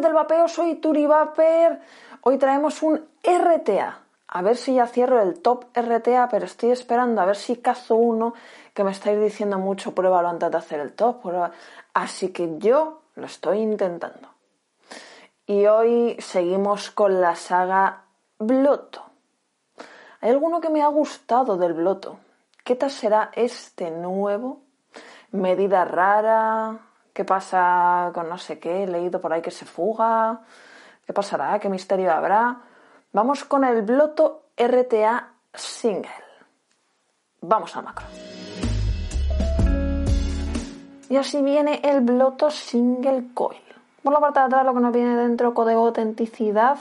Del vapeo, soy Turi Vaper. Hoy traemos un RTA. A ver si ya cierro el top RTA, pero estoy esperando a ver si cazo uno que me estáis diciendo mucho, pruébalo antes de hacer el top. Así que yo lo estoy intentando. Y hoy seguimos con la saga Bloto. Hay alguno que me ha gustado del Bloto. ¿Qué tal será este nuevo? Medida rara, ¿Qué pasa con no sé qué? He leído por ahí que se fuga. ¿Qué pasará? ¿Qué misterio habrá? Vamos con el Bloto RTA Single. Vamos al macro. Y así viene el Bloto Single Coil. Por la parte de atrás lo que nos viene dentro, código de autenticidad.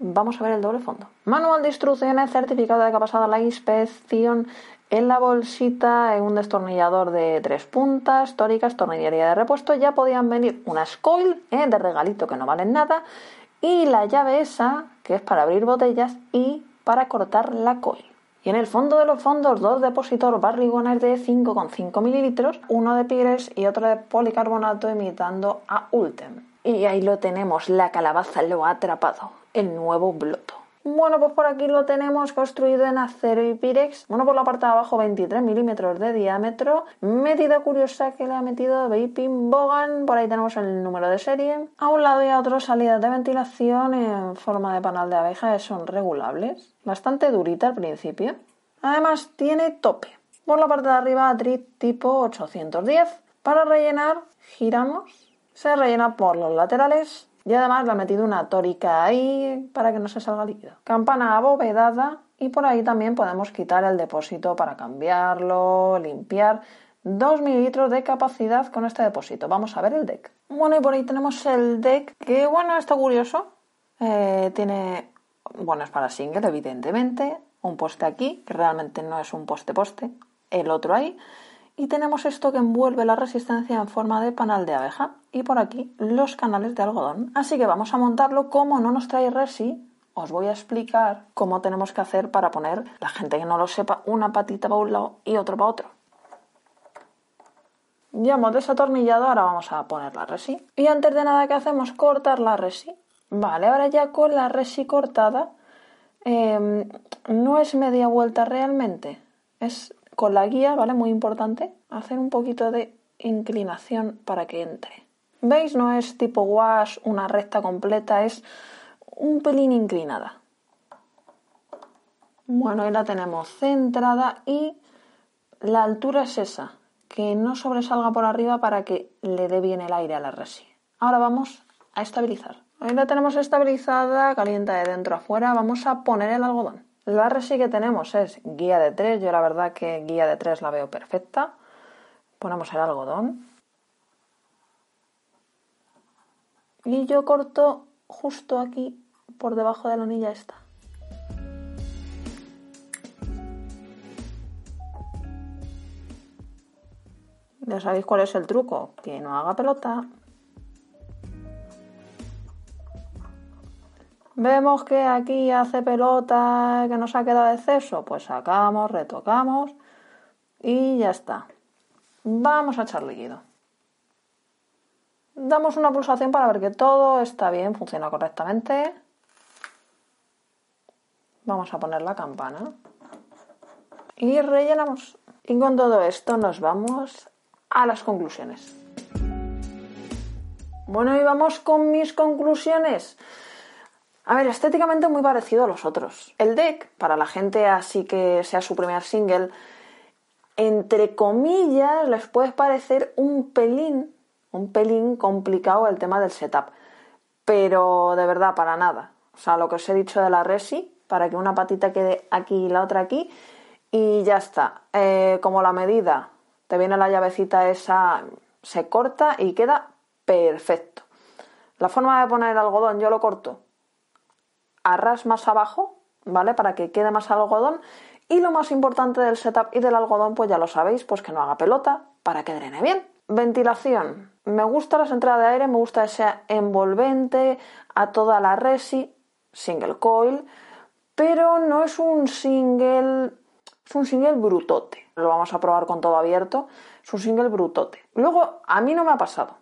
Vamos a ver el doble fondo. Manual de instrucciones, certificado de que ha pasado la inspección en la bolsita, en un destornillador de tres puntas, tóricas, tornillería de repuesto, ya podían venir unas coil eh, de regalito que no valen nada y la llave esa que es para abrir botellas y para cortar la coil. Y en el fondo de los fondos, dos depósitos barrigones de 5,5 mililitros, uno de pires y otro de policarbonato imitando a Ultem. Y ahí lo tenemos, la calabaza lo ha atrapado, el nuevo bloto. Bueno, pues por aquí lo tenemos construido en acero y pirex. Bueno, por la parte de abajo 23 milímetros de diámetro. Medida curiosa que le ha metido Vaping Bogan. Por ahí tenemos el número de serie. A un lado y a otro salidas de ventilación en forma de panal de abeja. Son regulables. Bastante durita al principio. Además tiene tope. Por la parte de arriba drip tipo 810. Para rellenar giramos. Se rellena por los laterales y además le ha metido una tórica ahí para que no se salga líquido. Campana abovedada y por ahí también podemos quitar el depósito para cambiarlo, limpiar. 2 mililitros de capacidad con este depósito. Vamos a ver el deck. Bueno, y por ahí tenemos el deck que, bueno, está curioso. Eh, tiene, bueno, es para single, evidentemente. Un poste aquí, que realmente no es un poste-poste. El otro ahí y tenemos esto que envuelve la resistencia en forma de panal de abeja y por aquí los canales de algodón. Así que vamos a montarlo como no nos trae resi. Os voy a explicar cómo tenemos que hacer para poner, la gente que no lo sepa, una patita para un lado y otro para otro. Ya hemos desatornillado, ahora vamos a poner la resi. Y antes de nada, ¿qué hacemos? Cortar la resi. Vale, ahora ya con la resi cortada, em, no es media vuelta realmente, es con la guía, ¿vale? Muy importante, hacer un poquito de inclinación para que entre. ¿Veis? No es tipo wash, una recta completa, es un pelín inclinada. Bueno, ahí la tenemos centrada y la altura es esa, que no sobresalga por arriba para que le dé bien el aire a la resi. Ahora vamos a estabilizar. Ahí la tenemos estabilizada, calienta de dentro a. Vamos a poner el algodón. La resi que tenemos es guía de 3. Yo la verdad que guía de 3 la veo perfecta. Ponemos el algodón. Y yo corto justo aquí por debajo de la anilla esta. Ya sabéis cuál es el truco, que no haga pelota. Vemos que aquí hace pelota, que nos ha quedado exceso, pues sacamos, retocamos y ya está. Vamos a echar líquido. Damos una pulsación para ver que todo está bien, funciona correctamente. Vamos a poner la campana. Y rellenamos. Y con todo esto nos vamos a las conclusiones. Bueno, y vamos con mis conclusiones. A ver, estéticamente muy parecido a los otros. El deck, para la gente así que sea su primer single, entre comillas, les puede parecer un pelín, un pelín complicado el tema del setup. Pero de verdad, para nada. O sea, lo que os he dicho de la resi, para que una patita quede aquí y la otra aquí, y ya está. Eh, como la medida, te viene la llavecita esa, se corta y queda perfecto. La forma de poner el algodón, yo lo corto arras más abajo, ¿vale? Para que quede más algodón. Y lo más importante del setup y del algodón, pues ya lo sabéis, pues que no haga pelota para que drene bien. Ventilación. Me gusta las entradas de aire, me gusta que sea envolvente a toda la resi, single coil, pero no es un single, es un single brutote. Lo vamos a probar con todo abierto. Es un single brutote. Luego, a mí no me ha pasado,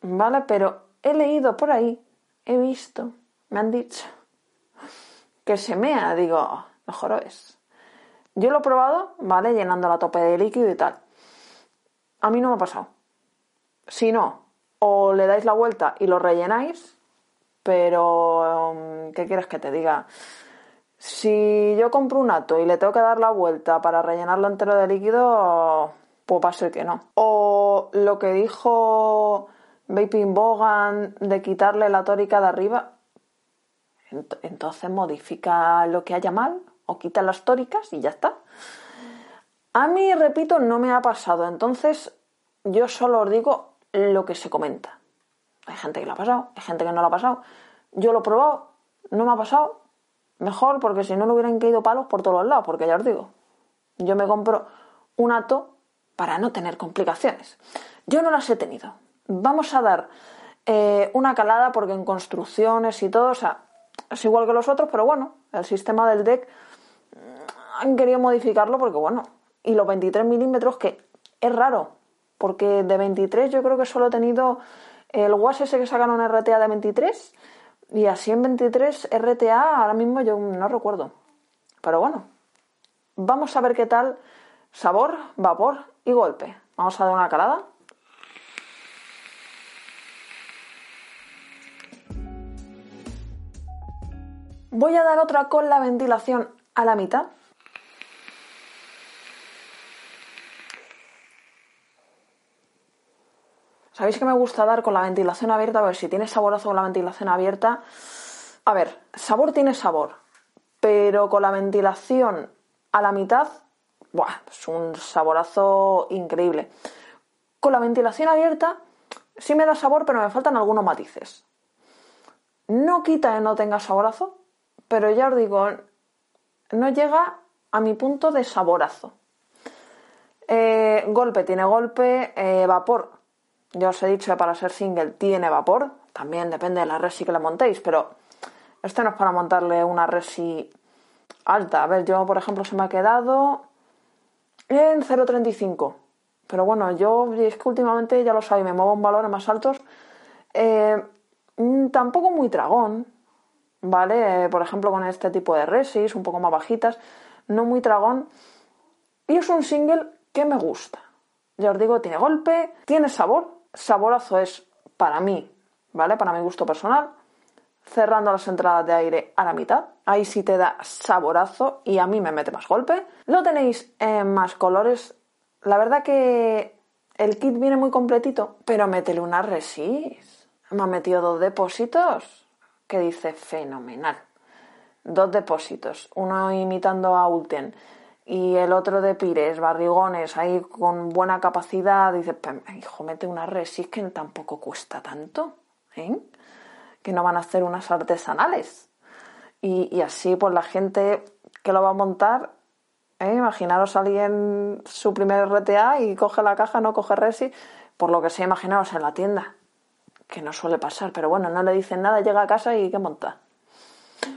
¿vale? Pero he leído por ahí, he visto, me han dicho que se mea. Digo, mejor es. Yo lo he probado, ¿vale? Llenando la tope de líquido y tal. A mí no me ha pasado. Si no, o le dais la vuelta y lo rellenáis, pero um, ¿qué quieres que te diga? Si yo compro un ato y le tengo que dar la vuelta para rellenarlo entero de líquido, pues va que no. O lo que dijo Vaping Bogan de quitarle la tórica de arriba, entonces modifica lo que haya mal o quita las tóricas y ya está. A mí, repito, no me ha pasado, entonces yo solo os digo lo que se comenta. Hay gente que lo ha pasado, hay gente que no lo ha pasado. Yo lo he probado, no me ha pasado, Mejor porque si no, no hubieran caído palos por todos los lados, porque ya os digo, yo me compro un ato para no tener complicaciones. Yo no las he tenido. Vamos a dar eh, una calada porque en construcciones y todo, o sea, es igual que los otros, pero bueno, el sistema del deck mm, han querido modificarlo porque bueno, y los 23 milímetros que es raro, porque de 23 yo creo que solo he tenido el WAS ese que sacaron RTA de 23 y así en 23 RTA, ahora mismo yo no recuerdo. Pero bueno, vamos a ver qué tal sabor, vapor y golpe. Vamos a dar una calada. Voy a dar otra con la ventilación a la mitad. ¿Sabéis que me gusta dar con la ventilación abierta? A ver si tiene saborazo con la ventilación abierta. A ver, sabor tiene sabor, pero con la ventilación a la mitad, ¡buah! Es un saborazo increíble. Con la ventilación abierta sí me da sabor, pero me faltan algunos matices. No quita que no tenga saborazo, pero ya os digo, no llega a mi punto de saborazo. Eh, golpe tiene golpe, eh, vapor ya os he dicho que para ser single tiene vapor, también depende de la resi que le montéis, pero este no es para montarle una resi alta. A ver, yo por ejemplo se me ha quedado en 0.35. Pero bueno, yo es que últimamente ya lo sabéis, me muevo en valores más altos. Eh, mm, tampoco muy tragón, ¿vale? por ejemplo, con este tipo de resis, un poco más bajitas, no muy tragón. Y es un single que me gusta. Ya os digo, tiene golpe, tiene sabor, saborazo es para mí, ¿vale? Para mi gusto personal, cerrando las entradas de aire a la mitad. Ahí sí te da saborazo y a mí me mete más golpe. Lo tenéis en más colores. La verdad que el kit viene muy completito, pero métele una resis. Me ha metido dos depósitos que dice fenomenal. Dos depósitos, uno imitando a Ulten y el otro de pires, barrigones, ahí con buena capacidad, dices, hijo, mete una resis que tampoco cuesta tanto, ¿eh? que no van a hacer unas artesanales. Y, así, pues la gente que lo va a montar, ¿eh? imaginaros alguien su primer RTA y coge la caja, no coge resis, por lo que sea, imaginaos en la tienda, que no suele pasar, pero bueno, no le dicen nada, llega a casa y ¿qué monta?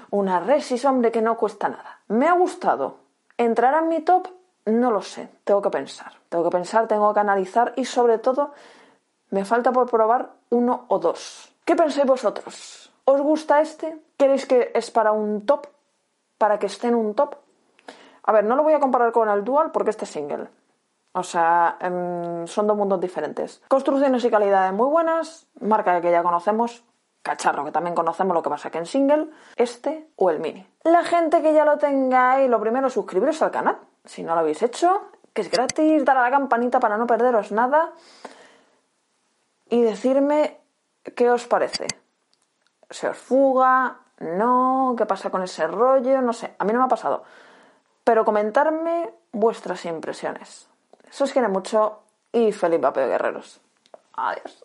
Una resis, hombre, que no cuesta nada. Me ha gustado, ¿Entrará en mi top? No lo sé, tengo que pensar. Tengo que pensar, tengo que analizar y sobre todo me falta por probar uno o dos. ¿Qué pensáis vosotros? ¿Os gusta este? ¿Queréis que es para un top? ¿Para que esté en un top? A ver, no lo voy a comparar con el Dual porque este es single. O sea, em, son dos mundos diferentes. Construcciones y calidades muy buenas, marca que ya conocemos, cacharro que también conocemos lo que pasa que en single, este o el mini. La gente que ya lo tengáis, lo primero suscribiros al canal, si no lo habéis hecho, que es gratis, dar a la campanita para no perderos nada y decirme qué os parece. ¿Se os fuga? ¿No? ¿Qué pasa con ese rollo? No sé, a mí no me ha pasado. Pero comentarme vuestras impresiones. Os quiere mucho y feliz vapeo guerreros. Adiós.